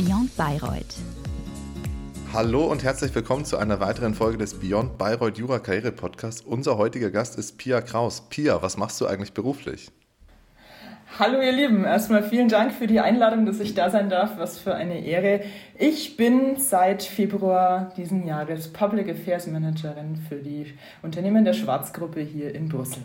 Beyond Bayreuth. Hallo und herzlich willkommen zu einer weiteren Folge des Beyond Bayreuth Jura Karriere Podcasts. Unser heutiger Gast ist Pia Kraus. Pia, was machst du eigentlich beruflich? Hallo ihr Lieben, erstmal vielen Dank für die Einladung, dass ich da sein darf. Was für eine Ehre. Ich bin seit Februar diesen Jahres Public Affairs Managerin für die Unternehmen der Schwarzgruppe hier in Brüssel.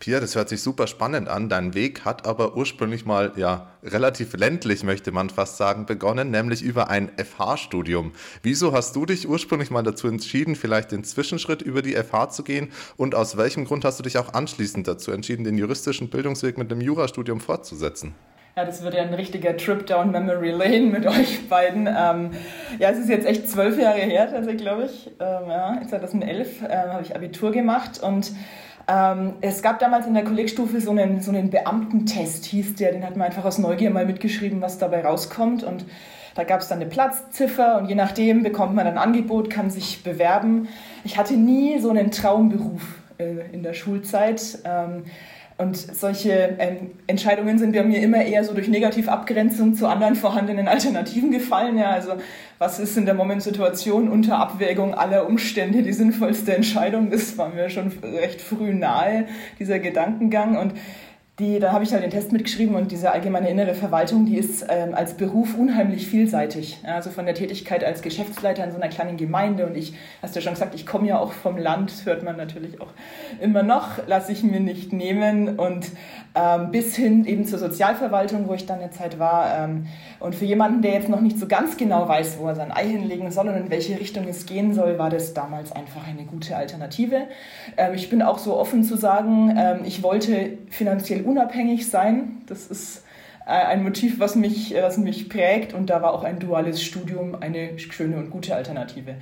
Pia, das hört sich super spannend an. Dein Weg hat aber ursprünglich mal ja relativ ländlich, möchte man fast sagen, begonnen, nämlich über ein FH-Studium. Wieso hast du dich ursprünglich mal dazu entschieden, vielleicht den Zwischenschritt über die FH zu gehen? Und aus welchem Grund hast du dich auch anschließend dazu entschieden, den juristischen Bildungsweg mit dem Jurastudium fortzusetzen? Ja, das wird ja ein richtiger Trip down Memory Lane mit euch beiden. Ähm, ja, es ist jetzt echt zwölf Jahre her, also glaube ich. Ähm, ja, 2011 ähm, habe ich Abitur gemacht und ähm, es gab damals in der Kollegstufe so einen, so einen Beamtentest, hieß der, den hat man einfach aus Neugier mal mitgeschrieben, was dabei rauskommt. Und da gab es dann eine Platzziffer und je nachdem bekommt man ein Angebot, kann sich bewerben. Ich hatte nie so einen Traumberuf äh, in der Schulzeit. Ähm, und solche ähm, Entscheidungen sind bei mir immer eher so durch Negativabgrenzung zu anderen vorhandenen Alternativen gefallen. Ja, also was ist in der Momentsituation unter Abwägung aller Umstände die sinnvollste Entscheidung? Das war mir schon recht früh nahe, dieser Gedankengang. Und die, da habe ich halt den Test mitgeschrieben und diese allgemeine innere Verwaltung, die ist ähm, als Beruf unheimlich vielseitig. Also von der Tätigkeit als Geschäftsleiter in so einer kleinen Gemeinde und ich, hast du ja schon gesagt, ich komme ja auch vom Land, hört man natürlich auch immer noch, lasse ich mir nicht nehmen und ähm, bis hin eben zur Sozialverwaltung, wo ich dann eine Zeit war. Ähm, und für jemanden, der jetzt noch nicht so ganz genau weiß, wo er sein Ei hinlegen soll und in welche Richtung es gehen soll, war das damals einfach eine gute Alternative. Ähm, ich bin auch so offen zu sagen, ähm, ich wollte finanziell unabhängig sein. Das ist äh, ein Motiv, was mich, was mich prägt und da war auch ein duales Studium eine schöne und gute Alternative.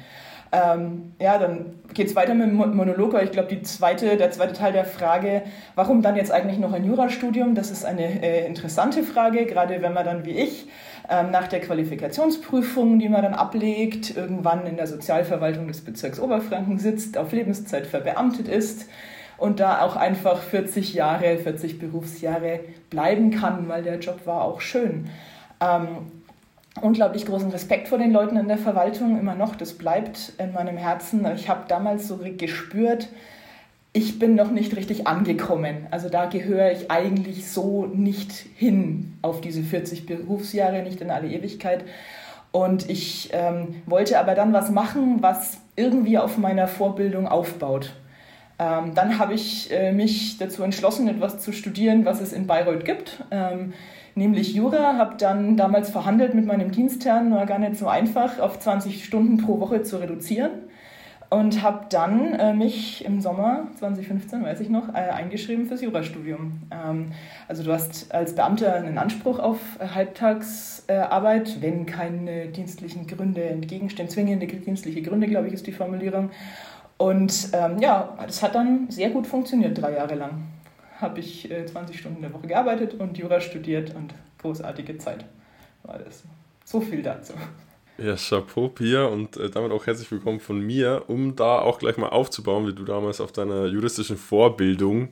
Ähm, ja, dann geht es weiter mit dem Monolog, weil ich glaube, zweite, der zweite Teil der Frage, warum dann jetzt eigentlich noch ein Jurastudium, das ist eine äh, interessante Frage, gerade wenn man dann wie ich ähm, nach der Qualifikationsprüfung, die man dann ablegt, irgendwann in der Sozialverwaltung des Bezirks Oberfranken sitzt, auf Lebenszeit verbeamtet ist und da auch einfach 40 Jahre, 40 Berufsjahre bleiben kann, weil der Job war auch schön. Ähm, unglaublich großen Respekt vor den Leuten in der Verwaltung, immer noch, das bleibt in meinem Herzen. Ich habe damals so gespürt, ich bin noch nicht richtig angekommen. Also da gehöre ich eigentlich so nicht hin auf diese 40 Berufsjahre, nicht in alle Ewigkeit. Und ich ähm, wollte aber dann was machen, was irgendwie auf meiner Vorbildung aufbaut. Ähm, dann habe ich äh, mich dazu entschlossen, etwas zu studieren, was es in Bayreuth gibt, ähm, nämlich Jura. Habe dann damals verhandelt mit meinem Dienstherrn, war gar nicht so einfach, auf 20 Stunden pro Woche zu reduzieren. Und habe dann äh, mich im Sommer 2015, weiß ich noch, äh, eingeschrieben fürs Jurastudium. Ähm, also du hast als Beamter einen Anspruch auf Halbtagsarbeit, wenn keine dienstlichen Gründe entgegenstehen, zwingende dienstliche Gründe, glaube ich, ist die Formulierung. Und ähm, ja, das hat dann sehr gut funktioniert, drei Jahre lang. Habe ich äh, 20 Stunden in der Woche gearbeitet und Jura studiert und großartige Zeit war das. So viel dazu. Ja, Chapeau, Pia, und äh, damit auch herzlich willkommen von mir. Um da auch gleich mal aufzubauen, wie du damals auf deiner juristischen Vorbildung,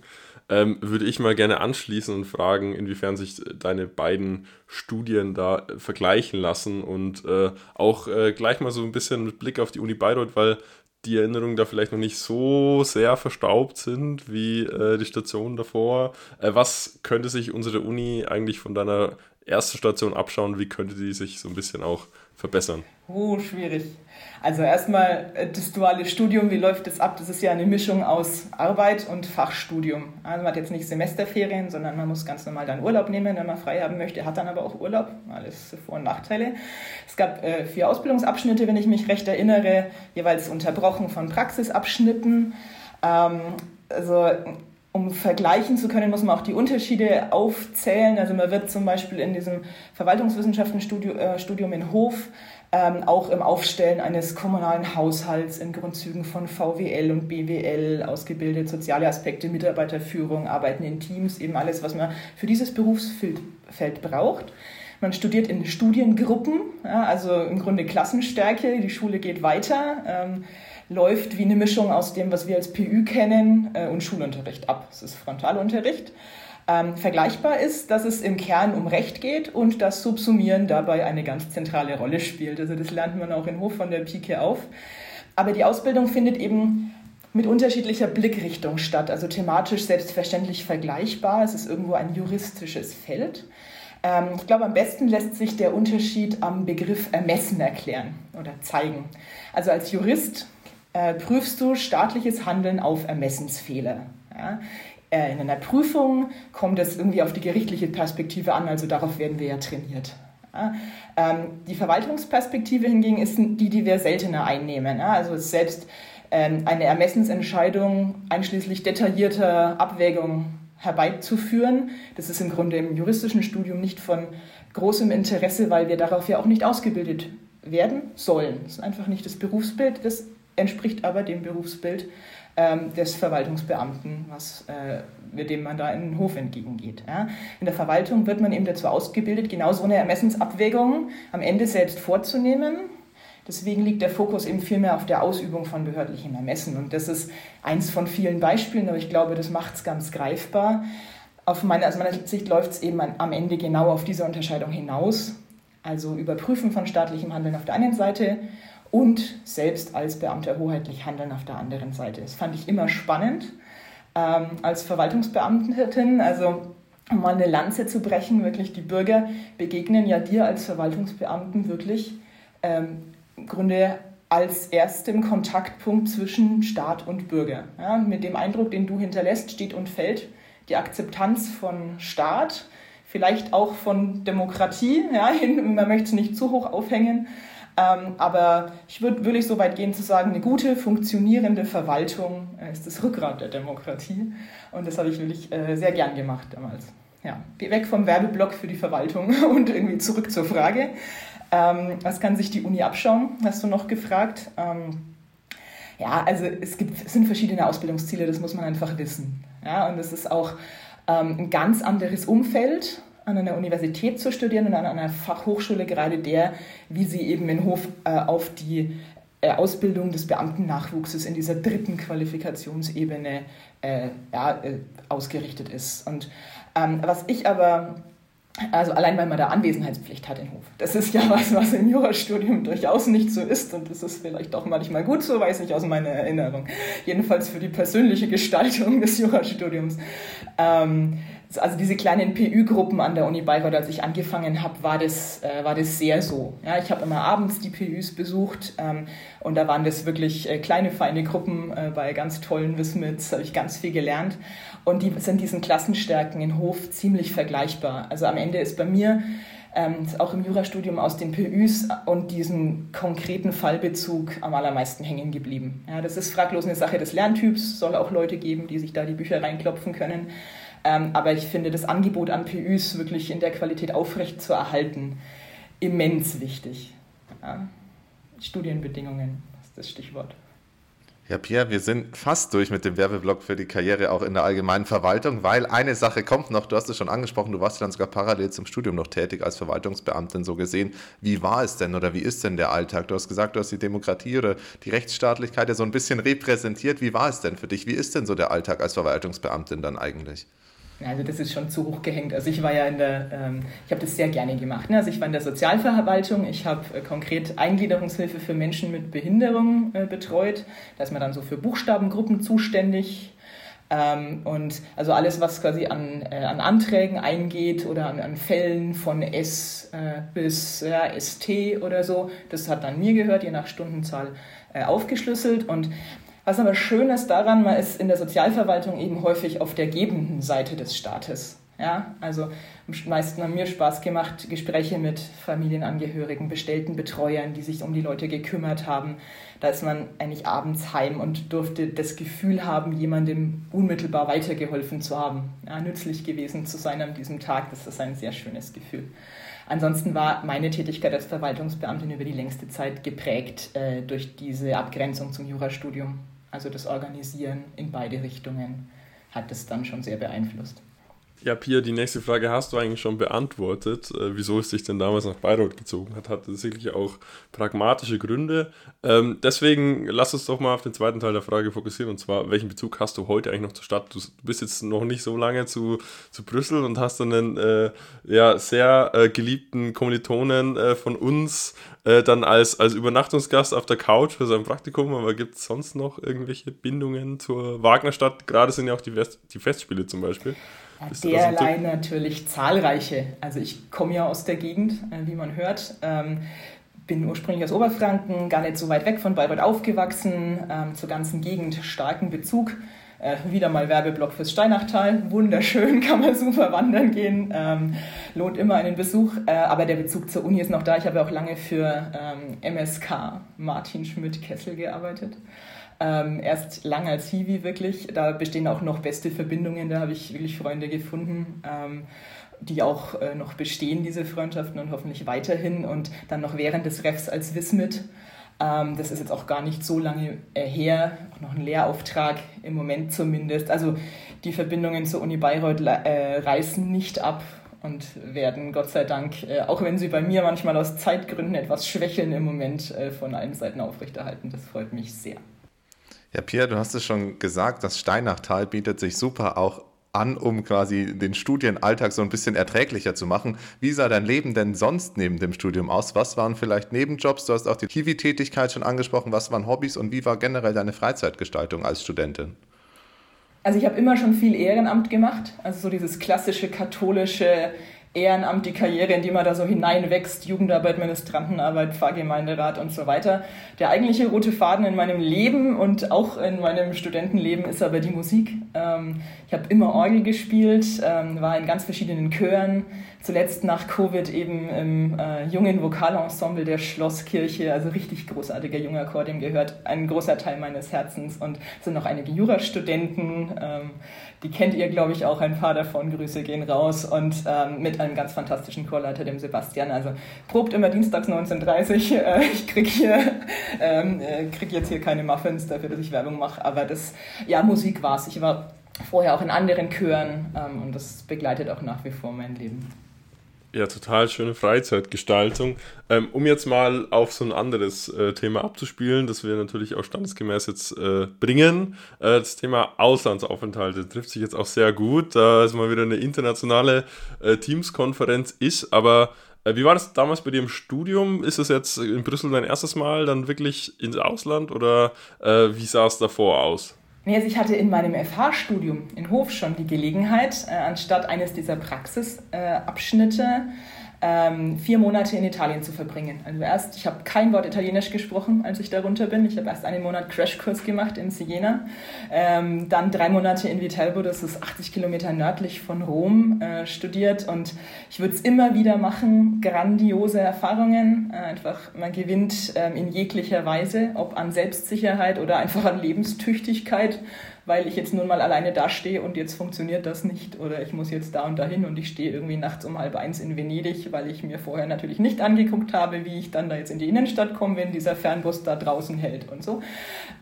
ähm, würde ich mal gerne anschließen und fragen, inwiefern sich deine beiden Studien da äh, vergleichen lassen und äh, auch äh, gleich mal so ein bisschen mit Blick auf die Uni Bayreuth, weil die Erinnerungen da vielleicht noch nicht so sehr verstaubt sind wie äh, die Stationen davor. Äh, was könnte sich unsere Uni eigentlich von deiner ersten Station abschauen? Wie könnte die sich so ein bisschen auch verbessern? Oh, schwierig. Also erstmal äh, das duale Studium, wie läuft das ab? Das ist ja eine Mischung aus Arbeit und Fachstudium. Also man hat jetzt nicht Semesterferien, sondern man muss ganz normal dann Urlaub nehmen, wenn man frei haben möchte, hat dann aber auch Urlaub. Alles Vor- und Nachteile. Es gab äh, vier Ausbildungsabschnitte, wenn ich mich recht erinnere, jeweils unterbrochen von Praxisabschnitten. Ähm, also um vergleichen zu können, muss man auch die Unterschiede aufzählen. Also man wird zum Beispiel in diesem Verwaltungswissenschaftenstudium äh, in Hof ähm, auch im Aufstellen eines kommunalen Haushalts in Grundzügen von VWL und BWL ausgebildet, soziale Aspekte, Mitarbeiterführung, Arbeiten in Teams, eben alles, was man für dieses Berufsfeld braucht. Man studiert in Studiengruppen, ja, also im Grunde Klassenstärke, die Schule geht weiter. Ähm, läuft wie eine Mischung aus dem, was wir als PÜ kennen, äh, und Schulunterricht ab. Es ist Frontalunterricht. Ähm, vergleichbar ist, dass es im Kern um Recht geht und das Subsumieren dabei eine ganz zentrale Rolle spielt. Also das lernt man auch in Hof von der Pike auf. Aber die Ausbildung findet eben mit unterschiedlicher Blickrichtung statt, also thematisch selbstverständlich vergleichbar. Es ist irgendwo ein juristisches Feld. Ähm, ich glaube, am besten lässt sich der Unterschied am Begriff Ermessen erklären oder zeigen. Also als Jurist äh, prüfst du staatliches Handeln auf Ermessensfehler. Ja? Äh, in einer Prüfung kommt es irgendwie auf die gerichtliche Perspektive an, also darauf werden wir ja trainiert. Ähm, die Verwaltungsperspektive hingegen ist die, die wir seltener einnehmen. Also selbst ähm, eine Ermessensentscheidung einschließlich detaillierter Abwägung herbeizuführen. Das ist im Grunde im juristischen Studium nicht von großem Interesse, weil wir darauf ja auch nicht ausgebildet werden sollen. Das ist einfach nicht das Berufsbild, das entspricht aber dem Berufsbild ähm, des Verwaltungsbeamten, was, äh, dem man da in den Hof entgegengeht. Ja. In der Verwaltung wird man eben dazu ausgebildet, genau so eine Ermessensabwägung am Ende selbst vorzunehmen Deswegen liegt der Fokus eben viel mehr auf der Ausübung von behördlichem Ermessen. Und das ist eins von vielen Beispielen, aber ich glaube, das macht es ganz greifbar. Auf meine, aus meiner Sicht läuft es eben am Ende genau auf diese Unterscheidung hinaus. Also Überprüfen von staatlichem Handeln auf der einen Seite und selbst als Beamter hoheitlich handeln auf der anderen Seite. Das fand ich immer spannend ähm, als Verwaltungsbeamtin. Also um mal eine Lanze zu brechen, wirklich die Bürger begegnen ja dir als Verwaltungsbeamten wirklich ähm, im Grunde als erstem Kontaktpunkt zwischen Staat und Bürger. Ja, mit dem Eindruck, den du hinterlässt, steht und fällt die Akzeptanz von Staat, vielleicht auch von Demokratie. Ja, man möchte es nicht zu hoch aufhängen. Ähm, aber ich würde wirklich so weit gehen zu sagen, eine gute, funktionierende Verwaltung äh, ist das Rückgrat der Demokratie. Und das habe ich wirklich äh, sehr gern gemacht damals. Ja, weg vom Werbeblock für die Verwaltung und irgendwie zurück zur Frage. Ähm, was kann sich die Uni abschauen, hast du noch gefragt. Ähm, ja, also es, gibt, es sind verschiedene Ausbildungsziele, das muss man einfach wissen. Ja, und es ist auch ähm, ein ganz anderes Umfeld, an einer Universität zu studieren und an einer Fachhochschule, gerade der, wie sie eben in Hof äh, auf die äh, Ausbildung des Beamtennachwuchses in dieser dritten Qualifikationsebene äh, ja, äh, ausgerichtet ist. Und ähm, was ich aber also allein weil man da Anwesenheitspflicht hat in Hof. Das ist ja was, was im Jurastudium durchaus nicht so ist und das ist vielleicht auch manchmal gut so, weiß ich aus meiner Erinnerung. Jedenfalls für die persönliche Gestaltung des Jurastudiums. Ähm, also diese kleinen PÜ-Gruppen an der Uni Bayreuth, als ich angefangen habe, war das, äh, war das sehr so. Ja, ich habe immer abends die PÜs besucht ähm, und da waren das wirklich äh, kleine, feine Gruppen äh, bei ganz tollen Wismits, habe ich ganz viel gelernt. Und die sind diesen Klassenstärken in Hof ziemlich vergleichbar. Also am Ende ist bei mir ähm, auch im Jurastudium aus den PÜs und diesem konkreten Fallbezug am allermeisten hängen geblieben. Ja, das ist fraglos eine Sache des Lerntyps, soll auch Leute geben, die sich da die Bücher reinklopfen können. Ähm, aber ich finde das Angebot an PÜs wirklich in der Qualität aufrecht zu erhalten immens wichtig. Ja. Studienbedingungen ist das Stichwort. Ja, Pierre, wir sind fast durch mit dem Werbeblock für die Karriere auch in der allgemeinen Verwaltung, weil eine Sache kommt noch, du hast es schon angesprochen, du warst ja dann sogar parallel zum Studium noch tätig als Verwaltungsbeamtin so gesehen. Wie war es denn oder wie ist denn der Alltag? Du hast gesagt, du hast die Demokratie oder die Rechtsstaatlichkeit ja so ein bisschen repräsentiert. Wie war es denn für dich? Wie ist denn so der Alltag als Verwaltungsbeamtin dann eigentlich? Also das ist schon zu hoch gehängt. Also ich war ja in der, ähm, ich habe das sehr gerne gemacht. Ne? Also ich war in der Sozialverwaltung, ich habe äh, konkret Eingliederungshilfe für Menschen mit Behinderung äh, betreut. Da ist man dann so für Buchstabengruppen zuständig. Ähm, und also alles, was quasi an, äh, an Anträgen eingeht oder an, an Fällen von S äh, bis ja, ST oder so, das hat dann mir gehört, je nach Stundenzahl äh, aufgeschlüsselt. Und was aber schön ist daran, man ist in der Sozialverwaltung eben häufig auf der gebenden Seite des Staates. Ja, also am meisten haben mir Spaß gemacht, Gespräche mit Familienangehörigen, bestellten Betreuern, die sich um die Leute gekümmert haben. Da ist man eigentlich abends heim und durfte das Gefühl haben, jemandem unmittelbar weitergeholfen zu haben, ja, nützlich gewesen zu sein an diesem Tag. Das ist ein sehr schönes Gefühl. Ansonsten war meine Tätigkeit als Verwaltungsbeamtin über die längste Zeit geprägt äh, durch diese Abgrenzung zum Jurastudium. Also das Organisieren in beide Richtungen hat es dann schon sehr beeinflusst. Ja, Pia, die nächste Frage hast du eigentlich schon beantwortet. Äh, wieso es dich denn damals nach Bayreuth gezogen hat, hat sicherlich auch pragmatische Gründe. Ähm, deswegen lass uns doch mal auf den zweiten Teil der Frage fokussieren. Und zwar, welchen Bezug hast du heute eigentlich noch zur Stadt? Du, bist jetzt noch nicht so lange zu, zu Brüssel und hast einen äh, ja, sehr äh, geliebten Kommilitonen äh, von uns äh, dann als, als Übernachtungsgast auf der Couch für sein Praktikum. Aber gibt es sonst noch irgendwelche Bindungen zur Wagnerstadt? Gerade sind ja auch die, West die Festspiele zum Beispiel. Derlei natürlich zahlreiche. Also ich komme ja aus der Gegend, äh, wie man hört. Ähm, bin ursprünglich aus Oberfranken, gar nicht so weit weg von Bayreuth aufgewachsen, ähm, zur ganzen Gegend starken Bezug. Äh, wieder mal Werbeblock fürs Steinachtal. Wunderschön, kann man super wandern gehen. Ähm, lohnt immer einen Besuch. Äh, aber der Bezug zur Uni ist noch da. Ich habe ja auch lange für MSK Martin Schmidt-Kessel gearbeitet. Ähm, erst lang als Hiwi wirklich. Da bestehen auch noch beste Verbindungen. Da habe ich wirklich Freunde gefunden, ähm, die auch äh, noch bestehen, diese Freundschaften und hoffentlich weiterhin. Und dann noch während des Refs als Wismit. Ähm, das ist jetzt auch gar nicht so lange äh, her. Auch noch ein Lehrauftrag im Moment zumindest. Also die Verbindungen zur Uni Bayreuth äh, reißen nicht ab und werden Gott sei Dank, äh, auch wenn sie bei mir manchmal aus Zeitgründen etwas schwächeln im Moment, von allen Seiten aufrechterhalten. Das freut mich sehr. Ja, Pierre, du hast es schon gesagt, das Steinachtal bietet sich super auch an, um quasi den Studienalltag so ein bisschen erträglicher zu machen. Wie sah dein Leben denn sonst neben dem Studium aus? Was waren vielleicht Nebenjobs? Du hast auch die Kiwi-Tätigkeit schon angesprochen. Was waren Hobbys und wie war generell deine Freizeitgestaltung als Studentin? Also ich habe immer schon viel Ehrenamt gemacht, also so dieses klassische katholische Ehrenamt, die Karriere, in die man da so hineinwächst, Jugendarbeit, Ministrantenarbeit, Pfarrgemeinderat und so weiter. Der eigentliche rote Faden in meinem Leben und auch in meinem Studentenleben ist aber die Musik. Ähm, ich habe immer Orgel gespielt, ähm, war in ganz verschiedenen Chören, zuletzt nach Covid eben im äh, jungen Vokalensemble der Schlosskirche, also richtig großartiger junger Chor, dem gehört ein großer Teil meines Herzens und sind noch einige Jurastudenten, ähm, die kennt ihr, glaube ich, auch. Ein paar davon, Grüße gehen raus und ähm, mit einem ganz fantastischen Chorleiter, dem Sebastian, also probt immer dienstags 19.30 Uhr, äh, ich krieg hier, ähm, äh, krieg jetzt hier keine Muffins dafür, dass ich Werbung mache, aber das, ja, Musik war es, ich war vorher auch in anderen Chören ähm, und das begleitet auch nach wie vor mein Leben. Ja, total schöne Freizeitgestaltung. Ähm, um jetzt mal auf so ein anderes äh, Thema abzuspielen, das wir natürlich auch standesgemäß jetzt äh, bringen. Äh, das Thema Auslandsaufenthalte trifft sich jetzt auch sehr gut, da es mal wieder eine internationale äh, Teams-Konferenz ist. Aber äh, wie war das damals bei dir im Studium? Ist es jetzt in Brüssel dein erstes Mal dann wirklich ins Ausland oder äh, wie sah es davor aus? Nee, also ich hatte in meinem FH-Studium in Hof schon die Gelegenheit, äh, anstatt eines dieser Praxisabschnitte äh, ähm, vier Monate in Italien zu verbringen. Also erst, ich habe kein Wort Italienisch gesprochen, als ich darunter bin. Ich habe erst einen Monat Crashkurs gemacht in Siena, ähm, dann drei Monate in Viterbo, das ist 80 Kilometer nördlich von Rom, äh, studiert und ich würde es immer wieder machen. Grandiose Erfahrungen, äh, einfach man gewinnt äh, in jeglicher Weise, ob an Selbstsicherheit oder einfach an Lebenstüchtigkeit weil ich jetzt nun mal alleine dastehe und jetzt funktioniert das nicht oder ich muss jetzt da und dahin und ich stehe irgendwie nachts um halb eins in Venedig, weil ich mir vorher natürlich nicht angeguckt habe, wie ich dann da jetzt in die Innenstadt komme, wenn dieser Fernbus da draußen hält und so.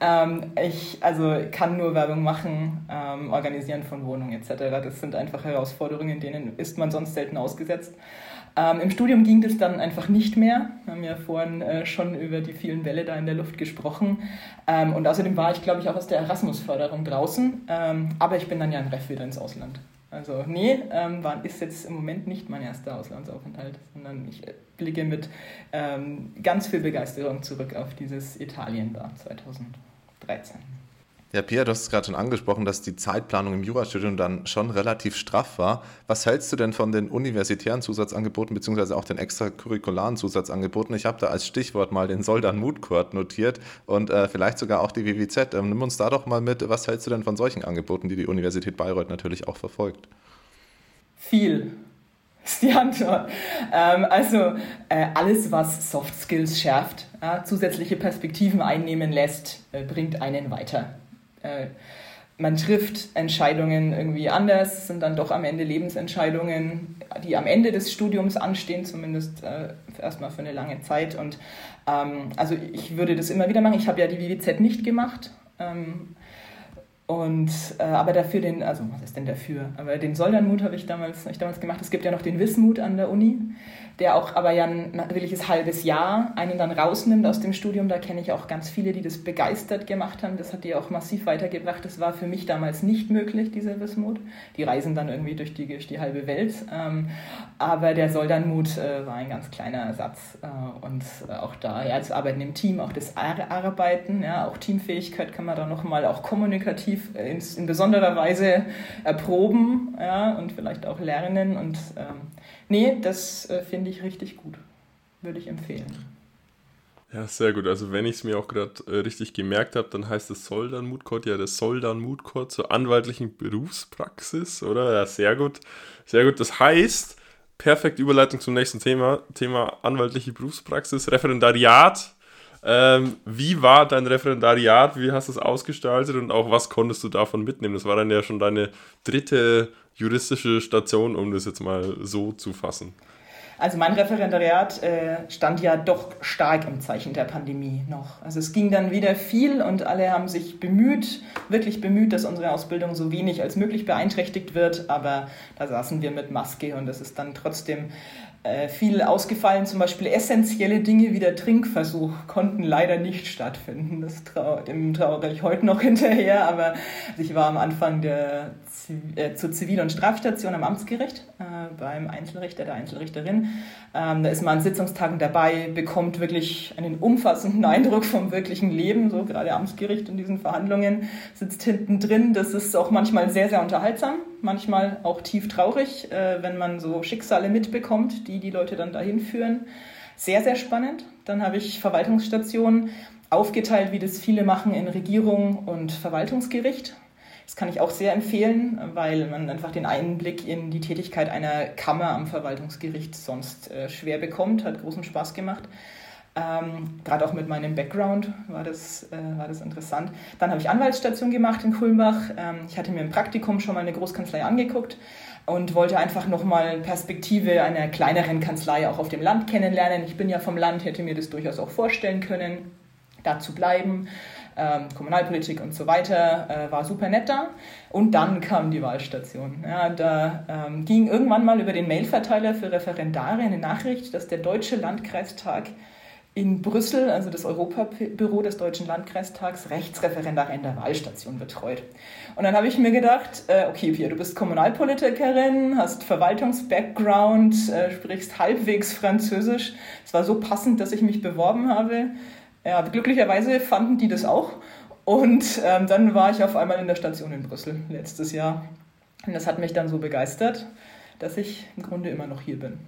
Ähm, ich also kann nur Werbung machen, ähm, organisieren von Wohnungen etc. Das sind einfach Herausforderungen, denen ist man sonst selten ausgesetzt. Ähm, Im Studium ging das dann einfach nicht mehr. Wir haben ja vorhin äh, schon über die vielen Bälle da in der Luft gesprochen. Ähm, und außerdem war ich, glaube ich, auch aus der Erasmus-Förderung draußen. Ähm, aber ich bin dann ja im Ref wieder ins Ausland. Also nee, ähm, war, ist jetzt im Moment nicht mein erster Auslandsaufenthalt, sondern ich blicke mit ähm, ganz viel Begeisterung zurück auf dieses Italien da 2013. Ja, Pia, du hast es gerade schon angesprochen, dass die Zeitplanung im Jurastudium dann schon relativ straff war. Was hältst du denn von den universitären Zusatzangeboten beziehungsweise auch den extracurricularen Zusatzangeboten? Ich habe da als Stichwort mal den Soldan Court notiert und äh, vielleicht sogar auch die WWZ. Ähm, nimm uns da doch mal mit. Was hältst du denn von solchen Angeboten, die die Universität Bayreuth natürlich auch verfolgt? Viel ist die Antwort. Ähm, also äh, alles, was Soft Skills schärft, äh, zusätzliche Perspektiven einnehmen lässt, äh, bringt einen weiter äh, man trifft Entscheidungen irgendwie anders, sind dann doch am Ende Lebensentscheidungen, die am Ende des Studiums anstehen, zumindest äh, erstmal für eine lange Zeit. Und ähm, also ich würde das immer wieder machen. Ich habe ja die WWZ nicht gemacht. Ähm, Und äh, aber dafür den, also was ist denn dafür? Aber den Soldernmut habe ich damals, hab ich damals gemacht. Es gibt ja noch den Wismut an der Uni, der auch aber ja ein natürliches halbes Jahr einen dann rausnimmt aus dem Studium. Da kenne ich auch ganz viele, die das begeistert gemacht haben. Das hat die auch massiv weitergebracht. Das war für mich damals nicht möglich, dieser Wismut. Die reisen dann irgendwie durch die, durch die halbe Welt. Ähm, aber der Soldernmut äh, war ein ganz kleiner Ersatz. Äh, und äh, auch da, ja, das Arbeiten im Team, auch das Arbeiten, ja, auch Teamfähigkeit kann man da nochmal auch kommunikativ in, in besonderer Weise erproben ja, und vielleicht auch lernen. Und ähm, nee, das äh, finde ich richtig gut. Würde ich empfehlen. Ja, sehr gut. Also wenn ich es mir auch gerade äh, richtig gemerkt habe, dann heißt es Soldan Moodcourt ja das Soldan Moodcourt zur anwaltlichen Berufspraxis, oder? Ja, sehr gut. Sehr gut. Das heißt, perfekte Überleitung zum nächsten Thema, Thema anwaltliche Berufspraxis, Referendariat ähm, wie war dein Referendariat? Wie hast du es ausgestaltet und auch was konntest du davon mitnehmen? Das war dann ja schon deine dritte juristische Station, um das jetzt mal so zu fassen. Also mein Referendariat äh, stand ja doch stark im Zeichen der Pandemie noch. Also es ging dann wieder viel und alle haben sich bemüht, wirklich bemüht, dass unsere Ausbildung so wenig als möglich beeinträchtigt wird. Aber da saßen wir mit Maske und es ist dann trotzdem äh, viel ausgefallen. Zum Beispiel essentielle Dinge wie der Trinkversuch konnten leider nicht stattfinden. Das trau dem trauere ich heute noch hinterher, aber ich war am Anfang der, äh, zur Zivil- und Strafstation am Amtsgericht äh, beim Einzelrichter, der Einzelrichterin. Ähm, da ist man an Sitzungstagen dabei, bekommt wirklich einen umfassenden Eindruck vom wirklichen Leben, so gerade Amtsgericht in diesen Verhandlungen, sitzt hinten drin. Das ist auch manchmal sehr, sehr unterhaltsam, manchmal auch tief traurig, äh, wenn man so Schicksale mitbekommt, die die Leute dann dahin führen. Sehr, sehr spannend. Dann habe ich Verwaltungsstationen aufgeteilt, wie das viele machen, in Regierung und Verwaltungsgericht. Das kann ich auch sehr empfehlen, weil man einfach den Einblick in die Tätigkeit einer Kammer am Verwaltungsgericht sonst äh, schwer bekommt. Hat großen Spaß gemacht. Ähm, Gerade auch mit meinem Background war das, äh, war das interessant. Dann habe ich Anwaltsstation gemacht in Kulmbach. Ähm, ich hatte mir im Praktikum schon mal eine Großkanzlei angeguckt und wollte einfach nochmal Perspektive einer kleineren Kanzlei auch auf dem Land kennenlernen. Ich bin ja vom Land, hätte mir das durchaus auch vorstellen können, da zu bleiben ähm, Kommunalpolitik und so weiter, äh, war super nett da. Und dann kam die Wahlstation. Ja, da ähm, ging irgendwann mal über den Mailverteiler für Referendare eine Nachricht, dass der Deutsche Landkreistag in Brüssel, also das Europabüro des Deutschen Landkreistags, Rechtsreferendare in der Wahlstation betreut. Und dann habe ich mir gedacht, äh, okay, Pia, du bist Kommunalpolitikerin, hast Verwaltungsbackground, äh, sprichst halbwegs Französisch. Es war so passend, dass ich mich beworben habe. Ja, glücklicherweise fanden die das auch. Und ähm, dann war ich auf einmal in der Station in Brüssel letztes Jahr. Und das hat mich dann so begeistert, dass ich im Grunde immer noch hier bin.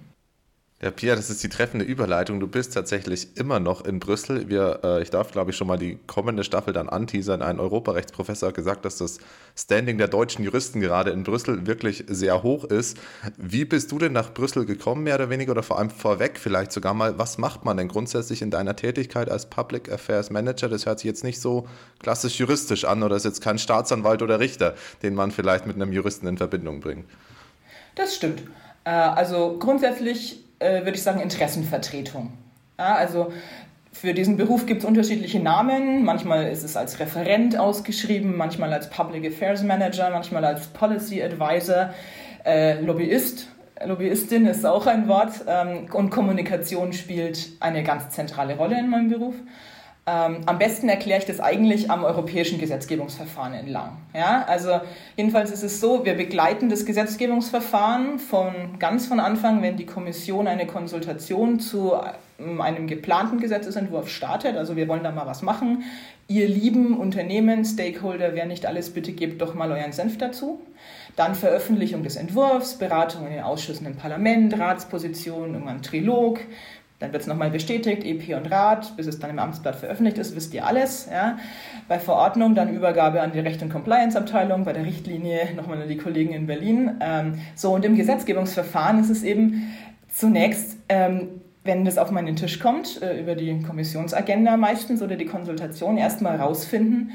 Ja, Pia, das ist die treffende Überleitung. Du bist tatsächlich immer noch in Brüssel. Wir, äh, ich darf, glaube ich, schon mal die kommende Staffel dann anteasern. Ein Europarechtsprofessor hat gesagt, dass das Standing der deutschen Juristen gerade in Brüssel wirklich sehr hoch ist. Wie bist du denn nach Brüssel gekommen, mehr oder weniger, oder vor allem vorweg vielleicht sogar mal? Was macht man denn grundsätzlich in deiner Tätigkeit als Public Affairs Manager? Das hört sich jetzt nicht so klassisch juristisch an oder ist jetzt kein Staatsanwalt oder Richter, den man vielleicht mit einem Juristen in Verbindung bringt. Das stimmt. Äh, also grundsätzlich äh, würde ich sagen, Interessenvertretung. Ja, also für diesen Beruf gibt es unterschiedliche Namen. Manchmal ist es als Referent ausgeschrieben, manchmal als Public Affairs Manager, manchmal als Policy Advisor, äh, Lobbyist. Lobbyistin ist auch ein Wort. Ähm, und Kommunikation spielt eine ganz zentrale Rolle in meinem Beruf. Ähm, am besten erkläre ich das eigentlich am europäischen Gesetzgebungsverfahren entlang. Ja, also jedenfalls ist es so, wir begleiten das Gesetzgebungsverfahren von ganz von Anfang, wenn die Kommission eine Konsultation zu ähm, einem geplanten Gesetzesentwurf startet. Also wir wollen da mal was machen. Ihr lieben Unternehmen, Stakeholder, wer nicht alles, bitte gebt doch mal euren Senf dazu. Dann Veröffentlichung des Entwurfs, Beratung in den Ausschüssen im Parlament, Ratsposition, irgendwann Trilog, dann wird es nochmal bestätigt, EP und Rat, bis es dann im Amtsblatt veröffentlicht ist, wisst ihr alles. Ja. Bei Verordnung dann Übergabe an die Recht- und Compliance-Abteilung, bei der Richtlinie nochmal an die Kollegen in Berlin. Ähm, so, und im Gesetzgebungsverfahren ist es eben zunächst, ähm, wenn das auf meinen Tisch kommt, äh, über die Kommissionsagenda meistens oder die Konsultation, erstmal rausfinden,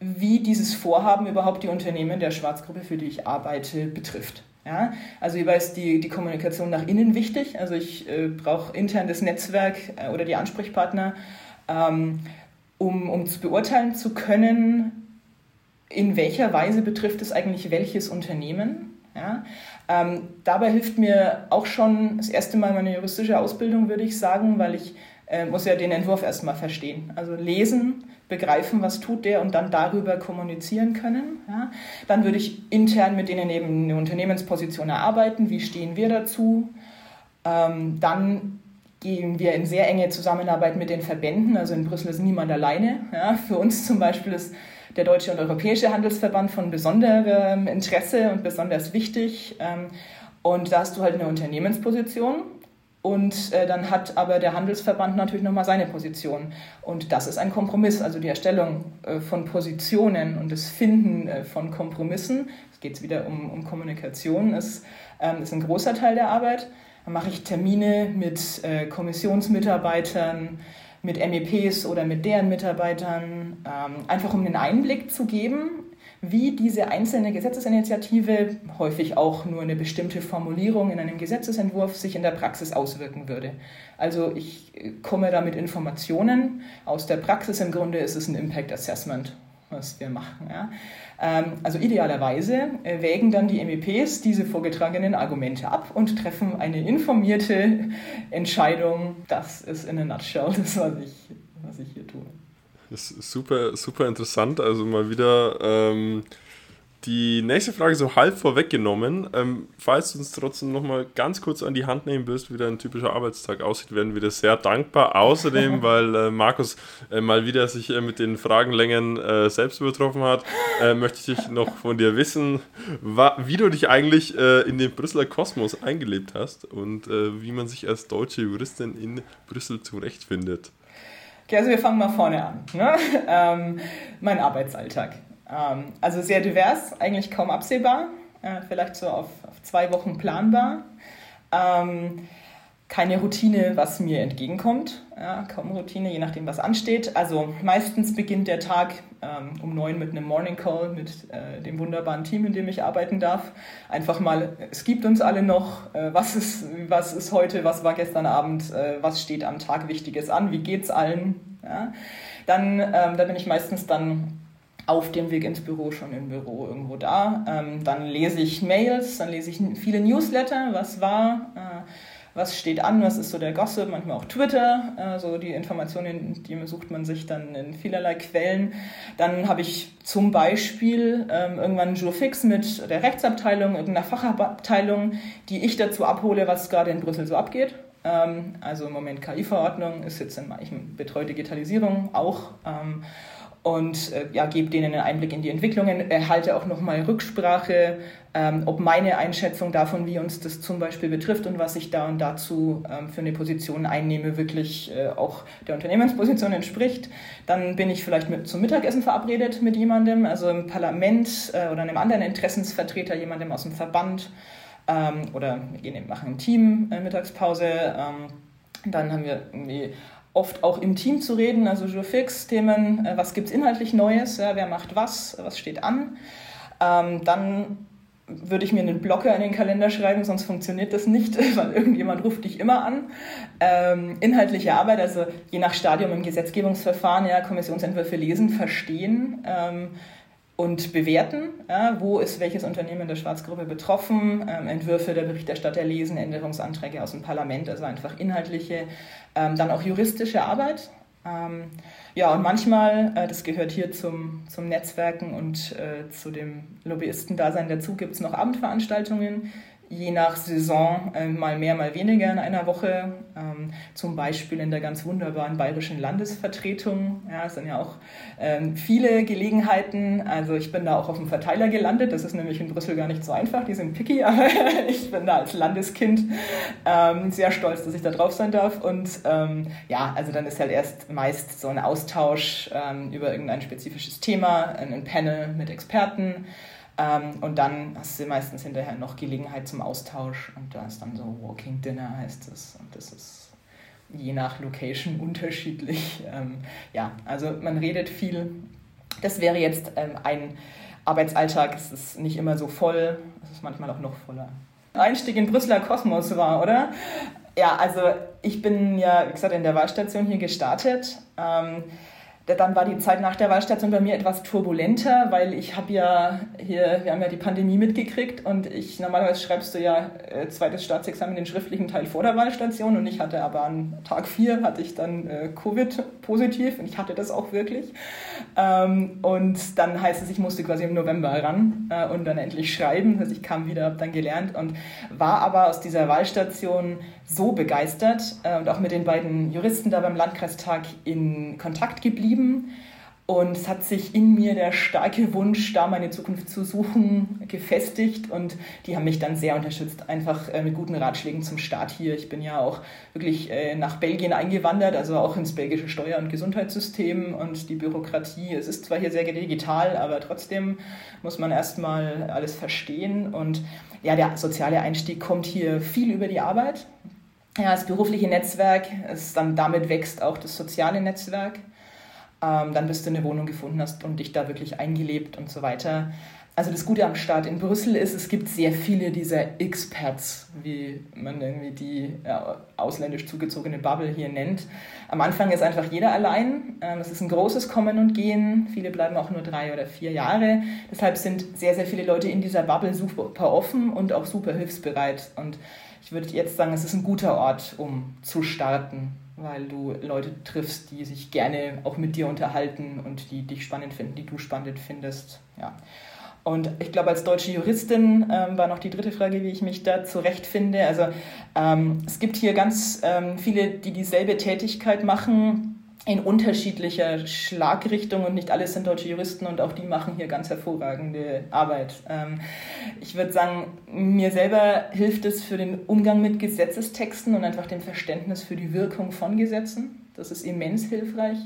wie dieses Vorhaben überhaupt die Unternehmen der Schwarzgruppe, für die ich arbeite, betrifft. Ja, also hierbei ist die, die Kommunikation nach innen wichtig. Also ich äh, brauche intern das Netzwerk äh, oder die Ansprechpartner, ähm, um, um zu beurteilen zu können, in welcher Weise betrifft es eigentlich welches Unternehmen. Ja? Ähm, dabei hilft mir auch schon das erste Mal meine juristische Ausbildung, würde ich sagen, weil ich äh, muss ja den Entwurf erstmal verstehen. Also lesen, begreifen, was tut der und dann darüber kommunizieren können. Ja? Dann würde ich intern mit denen eben eine Unternehmensposition erarbeiten, wie stehen wir dazu. Ähm, dann gehen wir in sehr enge Zusammenarbeit mit den Verbänden. Also in Brüssel ist niemand alleine. Ja? Für uns zum Beispiel ist der Deutsche und Europäische Handelsverband von besonderem Interesse und besonders wichtig. Ähm, und da hast du halt eine Unternehmensposition und äh, dann hat aber der Handelsverband natürlich nochmal seine Position. Und das ist ein Kompromiss, also die Erstellung äh, von Positionen und das Finden äh, von Kompromissen. Es geht wieder um, um Kommunikation, ist, ähm, ist ein großer Teil der Arbeit. Dann mache ich Termine mit äh, Kommissionsmitarbeitern, mit MEPs oder mit deren Mitarbeitern, ähm, einfach um den Einblick zu geben wie diese einzelne Gesetzesinitiative, häufig auch nur eine bestimmte Formulierung in einem Gesetzesentwurf, sich in der Praxis auswirken würde. Also ich äh, komme da mit Informationen aus der Praxis. Im Grunde ist es ein Impact Assessment, was wir machen. Ja. Ähm, also idealerweise äh, wägen dann die MEPs diese vorgetragenen Argumente ab und treffen eine informierte Entscheidung. Das ist in a nutshell das, was ich, was ich hier tue. Das ist super, super interessant. Also mal wieder ähm, die nächste Frage so halb vorweggenommen. Ähm, falls du uns trotzdem nochmal ganz kurz an die Hand nehmen wirst, wie dein typischer Arbeitstag aussieht, werden wir dir sehr dankbar. Außerdem, weil äh, Markus äh, mal wieder sich äh, mit den Fragenlängen äh, selbst übertroffen hat, äh, möchte ich noch von dir wissen, wie du dich eigentlich äh, in den Brüsseler Kosmos eingelebt hast und wie man sich als deutsche Juristin in Brüssel zurechtfindet. Okay, also wir fangen mal vorne an. Ne? Ähm, mein Arbeitsalltag. Ähm, also sehr divers, eigentlich kaum absehbar, äh, vielleicht so auf, auf, zwei Wochen planbar. Ähm, keine Routine, was mir entgegenkommt. Ja, kaum Routine, je nachdem, was ansteht. Also meistens beginnt der Tag ähm, um neun mit einem Morning Call mit äh, dem wunderbaren Team, in dem ich arbeiten darf. Einfach mal, es gibt uns alle noch, äh, was, ist, was ist heute, was war gestern Abend, äh, was steht am Tag Wichtiges an, wie geht's allen. Ja? Dann, ähm, da bin ich meistens dann auf dem Weg ins Büro schon im Büro irgendwo da. Ähm, dann lese ich Mails, dann lese ich viele Newsletter, was war äh, was steht an, was ist so der Gossip, manchmal auch Twitter, äh, so die Informationen, die sucht man sich dann in vielerlei Quellen. Dann habe ich zum Beispiel ähm, irgendwann Jour fix mit der Rechtsabteilung, irgendeiner Fachabteilung, die ich dazu abhole, was gerade in Brüssel so abgeht. Ähm, also im Moment KI-Verordnung ist jetzt in, ich betreue Digitalisierung auch. Ähm, und äh, ja, gebe denen einen Einblick in die Entwicklungen, erhalte auch nochmal Rücksprache, ähm, ob meine Einschätzung davon, wie uns das zum Beispiel betrifft und was ich da und dazu ähm, für eine Position einnehme, wirklich äh, auch der Unternehmensposition entspricht. Dann bin ich vielleicht mit, zum Mittagessen verabredet mit jemandem, also im Parlament äh, oder einem anderen Interessensvertreter, jemandem aus dem Verband ähm, oder wir gehen, machen ein Team äh, Mittagspause. Ähm, dann haben wir irgendwie oft auch im Team zu reden, also Jurfix-Themen, äh, was gibt es inhaltlich Neues, ja, wer macht was, was steht an. Ähm, dann würde ich mir einen Blocker in den Kalender schreiben, sonst funktioniert das nicht, weil irgendjemand ruft dich immer an. Ähm, inhaltliche Arbeit, also je nach Stadium im Gesetzgebungsverfahren, ja, Kommissionsentwürfe lesen, verstehen. Ähm, und bewerten, ja, wo ist welches Unternehmen der Schwarzgruppe betroffen, ähm, Entwürfe der Berichterstatter lesen, Änderungsanträge aus dem Parlament, also einfach inhaltliche, ähm, dann auch juristische Arbeit. Ähm, ja, und manchmal, äh, das gehört hier zum, zum Netzwerken und äh, zu dem Lobbyistendasein dazu, gibt es noch Abendveranstaltungen, je nach Saison äh, mal mehr, mal weniger in einer Woche. Ähm, zum Beispiel in der ganz wunderbaren bayerischen Landesvertretung. Ja, es sind ja auch ähm, viele Gelegenheiten. Also ich bin da auch auf dem Verteiler gelandet. Das ist nämlich in Brüssel gar nicht so einfach. Die sind picky, aber ich bin da als Landeskind ähm, sehr stolz, dass ich da drauf sein darf. Und ähm, ja, also dann ist halt erst meist so ein Austausch ähm, über irgendein spezifisches Thema, ein Panel mit Experten. Ähm, und dann hast du meistens hinterher noch Gelegenheit zum Austausch und da ist dann so Walking Dinner heißt es. Und das ist je nach Location unterschiedlich. Ähm, ja, also man redet viel. Das wäre jetzt ähm, ein Arbeitsalltag, es ist nicht immer so voll, es ist manchmal auch noch voller. Einstieg in Brüsseler Kosmos war, oder? Ja, also ich bin ja, wie gesagt, in der Wahlstation hier gestartet. Dann war die Zeit nach der Wahlstation bei mir etwas turbulenter, weil ich habe ja hier, wir haben ja die Pandemie mitgekriegt und ich, normalerweise schreibst du ja äh, zweites Staatsexamen, den schriftlichen Teil vor der Wahlstation und ich hatte aber an Tag 4 hatte ich dann äh, Covid positiv und ich hatte das auch wirklich. Ähm, und dann heißt es, ich musste quasi im November ran äh, und dann endlich schreiben. Also ich kam wieder, habe dann gelernt und war aber aus dieser Wahlstation so begeistert äh, und auch mit den beiden Juristen da beim Landkreistag in Kontakt geblieben. Und es hat sich in mir der starke Wunsch, da meine Zukunft zu suchen, gefestigt. Und die haben mich dann sehr unterstützt, einfach äh, mit guten Ratschlägen zum Start hier. Ich bin ja auch wirklich äh, nach Belgien eingewandert, also auch ins belgische Steuer- und Gesundheitssystem und die Bürokratie. Es ist zwar hier sehr digital, aber trotzdem muss man erstmal alles verstehen. Und ja, der soziale Einstieg kommt hier viel über die Arbeit ja, das berufliche Netzwerk, ist dann damit wächst auch das soziale Netzwerk. Ähm, dann bis du eine Wohnung gefunden hast und dich da wirklich eingelebt und so weiter. Also das Gute am Start in Brüssel ist, es gibt sehr viele dieser Experts, wie man irgendwie die ja, ausländisch zugezogene Bubble hier nennt. Am Anfang ist einfach jeder allein. Ähm, es ist ein großes Kommen und Gehen. Viele bleiben auch nur drei oder vier Jahre. Deshalb sind sehr, sehr viele Leute in dieser Bubble super offen und auch super hilfsbereit. Und ich würde jetzt sagen, es ist ein guter Ort, um zu starten, weil du Leute triffst, die sich gerne auch mit dir unterhalten und die dich spannend finden, die du spannend findest. Ja. Und ich glaube, als deutsche Juristin ähm, war noch die dritte Frage, wie ich mich da zurechtfinde. Also ähm, es gibt hier ganz ähm, viele, die dieselbe Tätigkeit machen in unterschiedlicher Schlagrichtung und nicht alles sind deutsche Juristen und auch die machen hier ganz hervorragende Arbeit. Ähm, ich würde sagen, mir selber hilft es für den Umgang mit Gesetzestexten und einfach dem Verständnis für die Wirkung von Gesetzen. Das ist immens hilfreich.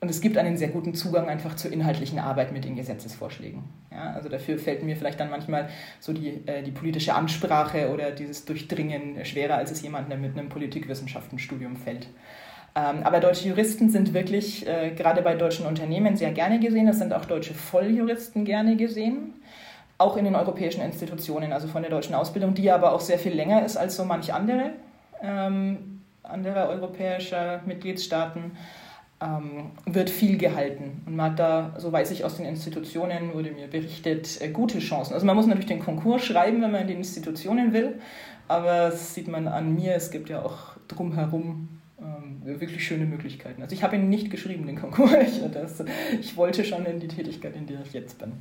Und es gibt einen sehr guten Zugang einfach zur inhaltlichen Arbeit mit den Gesetzesvorschlägen. Ja, also dafür fällt mir vielleicht dann manchmal so die, äh, die politische Ansprache oder dieses Durchdringen schwerer, als es jemandem, mit einem Politikwissenschaftenstudium fällt. Ähm, aber deutsche Juristen sind wirklich äh, gerade bei deutschen Unternehmen sehr gerne gesehen. Es sind auch deutsche Volljuristen gerne gesehen. Auch in den europäischen Institutionen, also von der deutschen Ausbildung, die aber auch sehr viel länger ist als so manch andere ähm, andere europäischer Mitgliedstaaten ähm, wird viel gehalten. Und man hat da, so weiß ich aus den Institutionen, wurde mir berichtet, äh, gute Chancen. Also man muss natürlich den Konkurs schreiben, wenn man in die Institutionen will, aber das sieht man an mir, es gibt ja auch drumherum ähm, wirklich schöne Möglichkeiten. Also ich habe ihn nicht geschrieben, den Konkurs. Ich, das, ich wollte schon in die Tätigkeit, in der ich jetzt bin.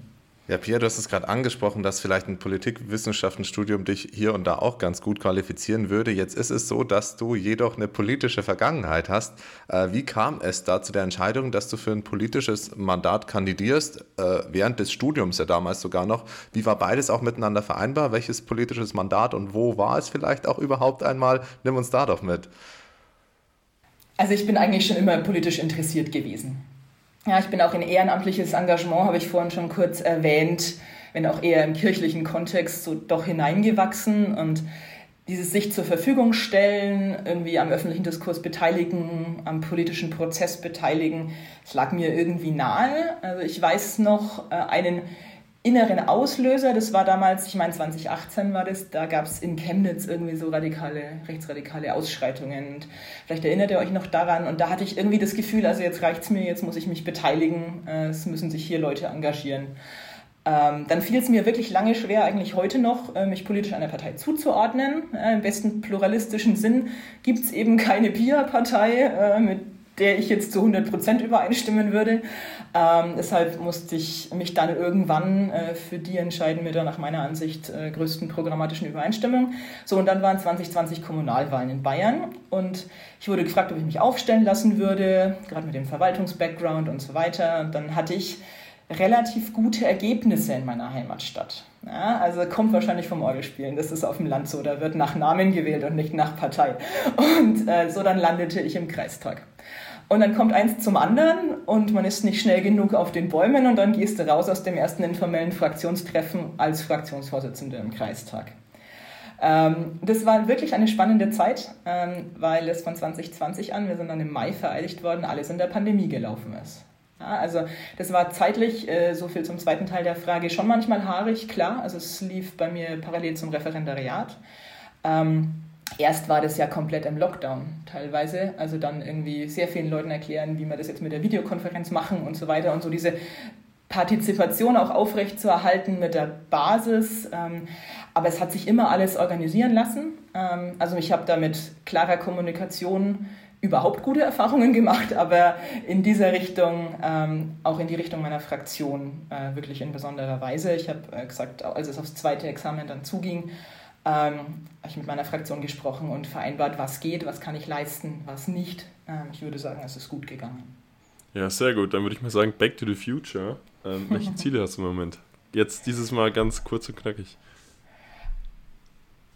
Ja, Pierre, du hast es gerade angesprochen, dass vielleicht ein Politikwissenschaftenstudium dich hier und da auch ganz gut qualifizieren würde. Jetzt ist es so, dass du jedoch eine politische Vergangenheit hast. Äh, wie kam es da zu der Entscheidung, dass du für ein politisches Mandat kandidierst, äh, während des Studiums ja damals sogar noch? Wie war beides auch miteinander vereinbar? Welches politisches Mandat und wo war es vielleicht auch überhaupt einmal? Nimm uns da doch mit. Also ich bin eigentlich schon immer politisch interessiert gewesen. Ja, ich bin auch in ehrenamtliches Engagement, habe ich vorhin schon kurz erwähnt, wenn auch eher im kirchlichen Kontext so doch hineingewachsen und dieses sich zur Verfügung stellen, irgendwie am öffentlichen Diskurs beteiligen, am politischen Prozess beteiligen, das lag mir irgendwie nahe. Also ich weiß noch äh, einen inneren Auslöser, das war damals, ich meine 2018 war das, da gab es in Chemnitz irgendwie so radikale, rechtsradikale Ausschreitungen. Und vielleicht erinnert ihr euch noch daran. Und da hatte ich irgendwie das Gefühl, also jetzt reicht es mir, jetzt muss ich mich beteiligen, äh, es müssen sich hier Leute engagieren. Ähm, dann fiel es mir wirklich lange schwer, eigentlich heute noch, äh, mich politisch einer Partei zuzuordnen. Äh, Im besten pluralistischen Sinn gibt es eben keine PIA-Partei, äh, mit der ich jetzt zu 100% übereinstimmen würde. Ähm, deshalb musste ich mich dann irgendwann äh, für die entscheiden mit der nach meiner Ansicht äh, größten programmatischen Übereinstimmung. So, und dann waren 2020 Kommunalwahlen in Bayern und ich wurde gefragt, ob ich mich aufstellen lassen würde, gerade mit dem Verwaltungsbackground und so weiter. Und dann hatte ich relativ gute Ergebnisse in meiner Heimatstadt. Ja, also kommt wahrscheinlich vom Orgelspielen. Das ist auf dem Land so. Da wird nach Namen gewählt und nicht nach Partei. Und äh, so dann landete ich im Kreistag. Und dann kommt eins zum anderen und man ist nicht schnell genug auf den Bäumen und dann gehst du raus aus dem ersten informellen Fraktionstreffen als Fraktionsvorsitzende im Kreistag. Ähm, das war wirklich eine spannende Zeit, ähm, weil es von 2020 an, wir sind dann im Mai vereidigt worden, alles in der Pandemie gelaufen ist. Ja, also das war zeitlich, äh, so viel zum zweiten Teil der Frage, schon manchmal haarig, klar. Also es lief bei mir parallel zum Referendariat. Ähm, erst war das ja komplett im Lockdown teilweise. Also dann irgendwie sehr vielen Leuten erklären, wie wir das jetzt mit der Videokonferenz machen und so weiter und so diese Partizipation auch aufrecht zu erhalten mit der Basis. Ähm, aber es hat sich immer alles organisieren lassen. Ähm, also ich habe da mit klarer Kommunikation überhaupt gute Erfahrungen gemacht, aber in dieser Richtung, ähm, auch in die Richtung meiner Fraktion, äh, wirklich in besonderer Weise. Ich habe äh, gesagt, als es aufs zweite Examen dann zuging, ähm, habe ich mit meiner Fraktion gesprochen und vereinbart, was geht, was kann ich leisten, was nicht. Ähm, ich würde sagen, es ist gut gegangen. Ja, sehr gut. Dann würde ich mal sagen, Back to the Future. Ähm, welche Ziele hast du im Moment? Jetzt dieses Mal ganz kurz und knackig.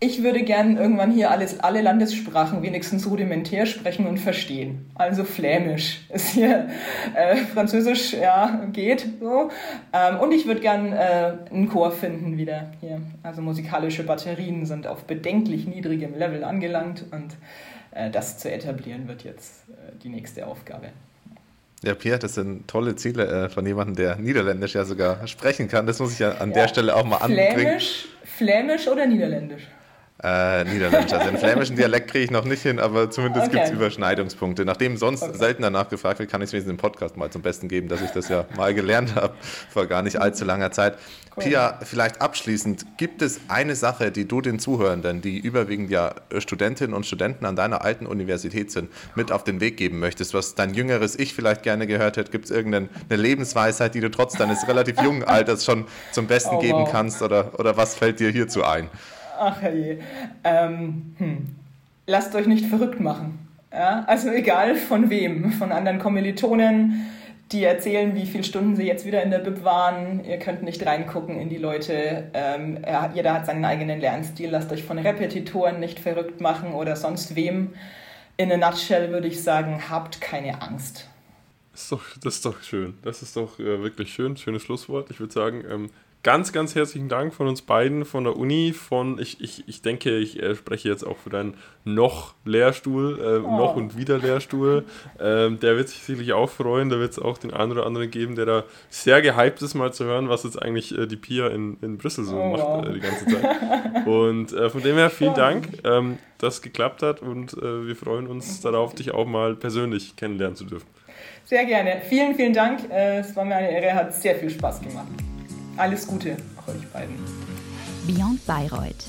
Ich würde gern irgendwann hier alles, alle Landessprachen wenigstens rudimentär sprechen und verstehen. Also Flämisch ist hier, äh, Französisch, ja, geht so. Ähm, und ich würde gern äh, einen Chor finden wieder hier. Also musikalische Batterien sind auf bedenklich niedrigem Level angelangt und äh, das zu etablieren wird jetzt äh, die nächste Aufgabe. Ja, Pierre, das sind tolle Ziele äh, von jemandem, der Niederländisch ja sogar sprechen kann. Das muss ich ja an ja. der Stelle auch mal anbringen. Flämisch, Flämisch oder Niederländisch? Äh, Niederländisch. Also den flämischen Dialekt kriege ich noch nicht hin, aber zumindest okay. gibt es Überschneidungspunkte. Nachdem sonst okay. selten danach gefragt wird, kann ich es wenigstens im Podcast mal zum Besten geben, dass ich das ja mal gelernt habe vor gar nicht allzu langer Zeit. Cool. Pia, vielleicht abschließend, gibt es eine Sache, die du den Zuhörenden, die überwiegend ja Studentinnen und Studenten an deiner alten Universität sind, mit auf den Weg geben möchtest, was dein jüngeres Ich vielleicht gerne gehört hätte? Gibt es irgendeine Lebensweisheit, die du trotz deines relativ jungen Alters schon zum Besten oh, geben wow. kannst oder, oder was fällt dir hierzu ein? Ach je. Ähm, hm. Lasst euch nicht verrückt machen. Ja? Also egal von wem, von anderen Kommilitonen, die erzählen, wie viele Stunden sie jetzt wieder in der Bib waren. Ihr könnt nicht reingucken in die Leute. Ähm, jeder hat seinen eigenen Lernstil. Lasst euch von Repetitoren nicht verrückt machen oder sonst wem. In a nutshell würde ich sagen, habt keine Angst. Das ist doch, das ist doch schön. Das ist doch äh, wirklich schön. Schönes Schlusswort. Ich würde sagen, ähm, ganz, ganz herzlichen Dank von uns beiden, von der Uni, von, ich, ich, ich denke, ich äh, spreche jetzt auch für deinen noch Lehrstuhl, äh, oh. noch und wieder Lehrstuhl. Ähm, der wird sich sicherlich auch freuen, da wird es auch den einen oder anderen geben, der da sehr gehypt ist, mal zu hören, was jetzt eigentlich äh, die Pia in, in Brüssel so oh, macht wow. Äh, die ganze Zeit. Und äh, von dem her vielen Dank, ähm, dass es geklappt hat und wir freuen uns darauf, dich auch mal persönlich kennenlernen zu dürfen. Sehr gerne. Vielen, vielen Dank. es war mir eine Ehre, hat sehr viel Spaß gemacht. Alles Gute auch euch beiden. Beyond Bayreuth